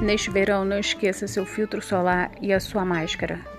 Neste verão, não esqueça seu filtro solar e a sua máscara.